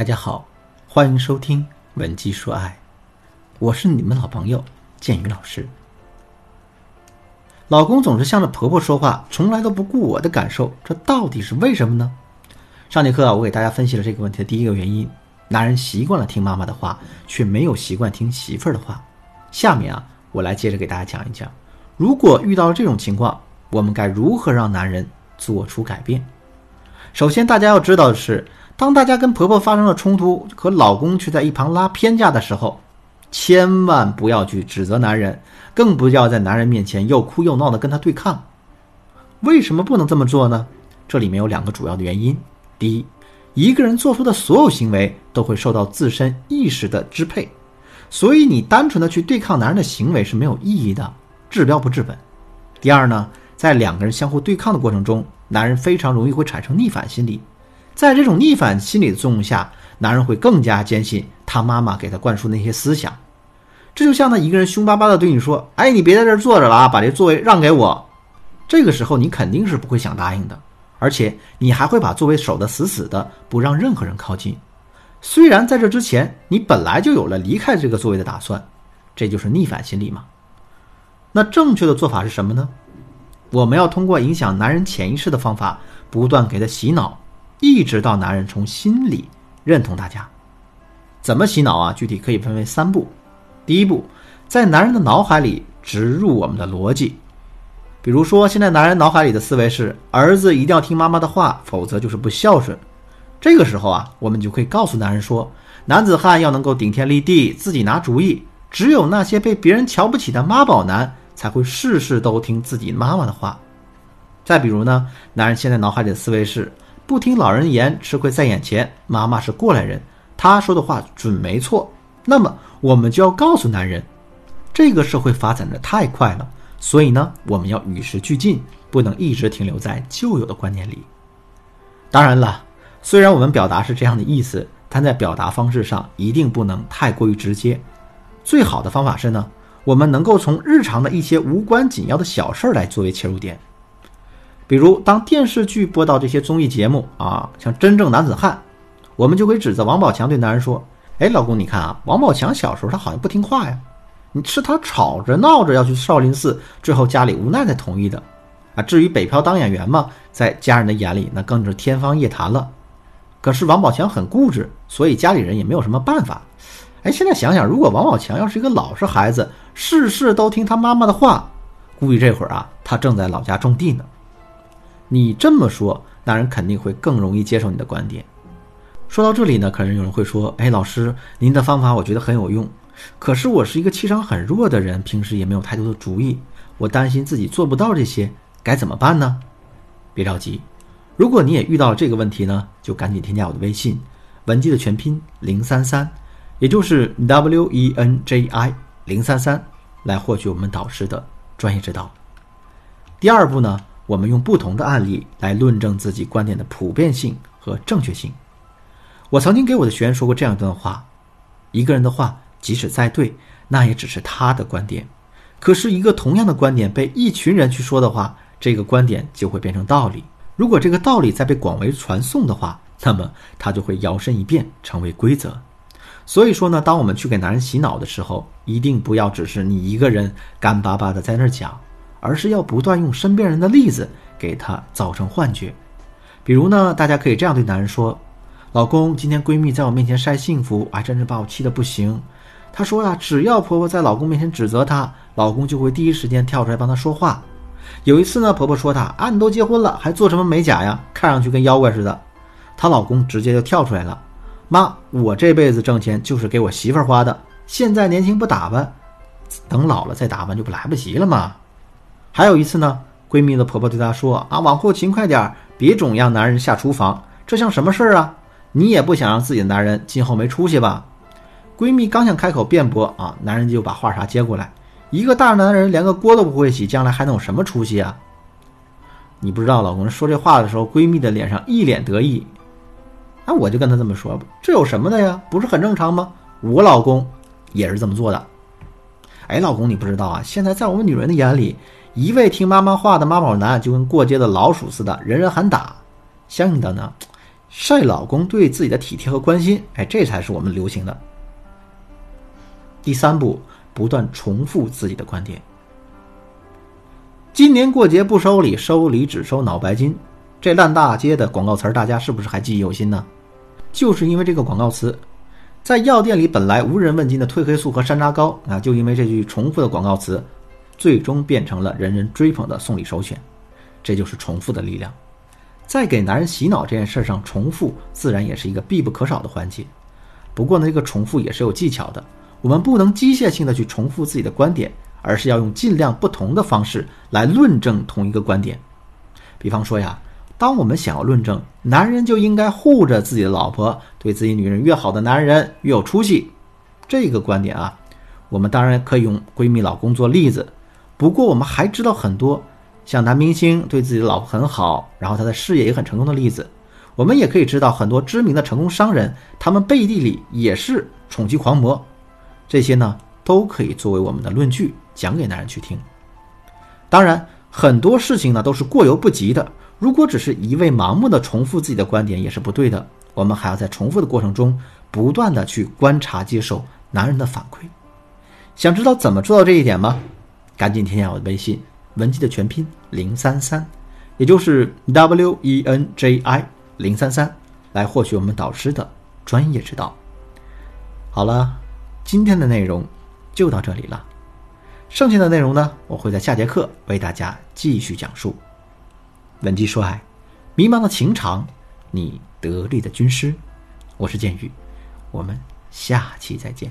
大家好，欢迎收听《文姬说爱》，我是你们老朋友建宇老师。老公总是向着婆婆说话，从来都不顾我的感受，这到底是为什么呢？上节课啊，我给大家分析了这个问题的第一个原因：男人习惯了听妈妈的话，却没有习惯听媳妇儿的话。下面啊，我来接着给大家讲一讲，如果遇到了这种情况，我们该如何让男人做出改变？首先，大家要知道的是，当大家跟婆婆发生了冲突，和老公却在一旁拉偏架的时候，千万不要去指责男人，更不要在男人面前又哭又闹的跟他对抗。为什么不能这么做呢？这里面有两个主要的原因。第一，一个人做出的所有行为都会受到自身意识的支配，所以你单纯的去对抗男人的行为是没有意义的，治标不治本。第二呢，在两个人相互对抗的过程中，男人非常容易会产生逆反心理，在这种逆反心理的作用下，男人会更加坚信他妈妈给他灌输那些思想。这就像他一个人凶巴巴的对你说：“哎，你别在这坐着了啊，把这座位让给我。”这个时候你肯定是不会想答应的。而且你还会把座位守得死死的，不让任何人靠近。虽然在这之前你本来就有了离开这个座位的打算，这就是逆反心理嘛。那正确的做法是什么呢？我们要通过影响男人潜意识的方法，不断给他洗脑，一直到男人从心里认同大家。怎么洗脑啊？具体可以分为三步。第一步，在男人的脑海里植入我们的逻辑。比如说，现在男人脑海里的思维是儿子一定要听妈妈的话，否则就是不孝顺。这个时候啊，我们就可以告诉男人说，男子汉要能够顶天立地，自己拿主意。只有那些被别人瞧不起的妈宝男，才会事事都听自己妈妈的话。再比如呢，男人现在脑海里的思维是不听老人言，吃亏在眼前。妈妈是过来人，他说的话准没错。那么我们就要告诉男人，这个社会发展的太快了。所以呢，我们要与时俱进，不能一直停留在旧有的观念里。当然了，虽然我们表达是这样的意思，但在表达方式上一定不能太过于直接。最好的方法是呢，我们能够从日常的一些无关紧要的小事儿来作为切入点。比如，当电视剧播到这些综艺节目啊，像《真正男子汉》，我们就可以指责王宝强对男人说：“哎，老公，你看啊，王宝强小时候他好像不听话呀。”你是他吵着闹着要去少林寺，最后家里无奈才同意的，啊，至于北漂当演员嘛，在家人的眼里那更是天方夜谭了。可是王宝强很固执，所以家里人也没有什么办法。哎，现在想想，如果王宝强要是一个老实孩子，事事都听他妈妈的话，估计这会儿啊，他正在老家种地呢。你这么说，那人肯定会更容易接受你的观点。说到这里呢，可能有人会说，哎，老师，您的方法我觉得很有用。可是我是一个气场很弱的人，平时也没有太多的主意，我担心自己做不到这些，该怎么办呢？别着急，如果你也遇到了这个问题呢，就赶紧添加我的微信，文姬的全拼零三三，也就是 W E N J I 零三三，来获取我们导师的专业指导。第二步呢，我们用不同的案例来论证自己观点的普遍性和正确性。我曾经给我的学员说过这样一段话：一个人的话。即使再对，那也只是他的观点。可是，一个同样的观点被一群人去说的话，这个观点就会变成道理。如果这个道理再被广为传颂的话，那么它就会摇身一变成为规则。所以说呢，当我们去给男人洗脑的时候，一定不要只是你一个人干巴巴的在那儿讲，而是要不断用身边人的例子给他造成幻觉。比如呢，大家可以这样对男人说：“老公，今天闺蜜在我面前晒幸福，还真是把我气得不行。”她说呀，只要婆婆在老公面前指责她，老公就会第一时间跳出来帮她说话。有一次呢，婆婆说她啊，你都结婚了，还做什么美甲呀？看上去跟妖怪似的。她老公直接就跳出来了，妈，我这辈子挣钱就是给我媳妇儿花的，现在年轻不打扮，等老了再打扮就不来不及了吗？还有一次呢，闺蜜的婆婆对她说啊，往后勤快点，别总让男人下厨房，这像什么事儿啊？你也不想让自己的男人今后没出息吧？闺蜜刚想开口辩驳啊，男人就把话茬接过来：“一个大男人连个锅都不会洗，将来还能有什么出息啊？”你不知道，老公说这话的时候，闺蜜的脸上一脸得意。那我就跟她这么说：“这有什么的呀？不是很正常吗？我老公也是这么做的。”哎，老公，你不知道啊？现在在我们女人的眼里，一味听妈妈话的妈宝男就跟过街的老鼠似的，人人喊打。相应的呢，晒老公对自己的体贴和关心，哎，这才是我们流行的。第三步，不断重复自己的观点。今年过节不收礼，收礼只收脑白金，这烂大街的广告词儿，大家是不是还记忆犹新呢？就是因为这个广告词，在药店里本来无人问津的褪黑素和山楂膏啊，就因为这句重复的广告词，最终变成了人人追捧的送礼首选。这就是重复的力量。在给男人洗脑这件事上，重复自然也是一个必不可少的环节。不过呢，这个重复也是有技巧的。我们不能机械性的去重复自己的观点，而是要用尽量不同的方式来论证同一个观点。比方说呀。当我们想要论证男人就应该护着自己的老婆，对自己女人越好的男人越有出息，这个观点啊，我们当然可以用闺蜜老公做例子。不过我们还知道很多像男明星对自己的老婆很好，然后他的事业也很成功的例子。我们也可以知道很多知名的成功商人，他们背地里也是宠妻狂魔。这些呢，都可以作为我们的论据讲给男人去听。当然，很多事情呢都是过犹不及的。如果只是一味盲目的重复自己的观点也是不对的，我们还要在重复的过程中不断的去观察、接受男人的反馈。想知道怎么做到这一点吗？赶紧添加我的微信文姬的全拼零三三，也就是 W E N J I 零三三，来获取我们导师的专业指导。好了，今天的内容就到这里了，剩下的内容呢，我会在下节课为大家继续讲述。文姬说爱，迷茫的情场，你得力的军师，我是剑宇，我们下期再见。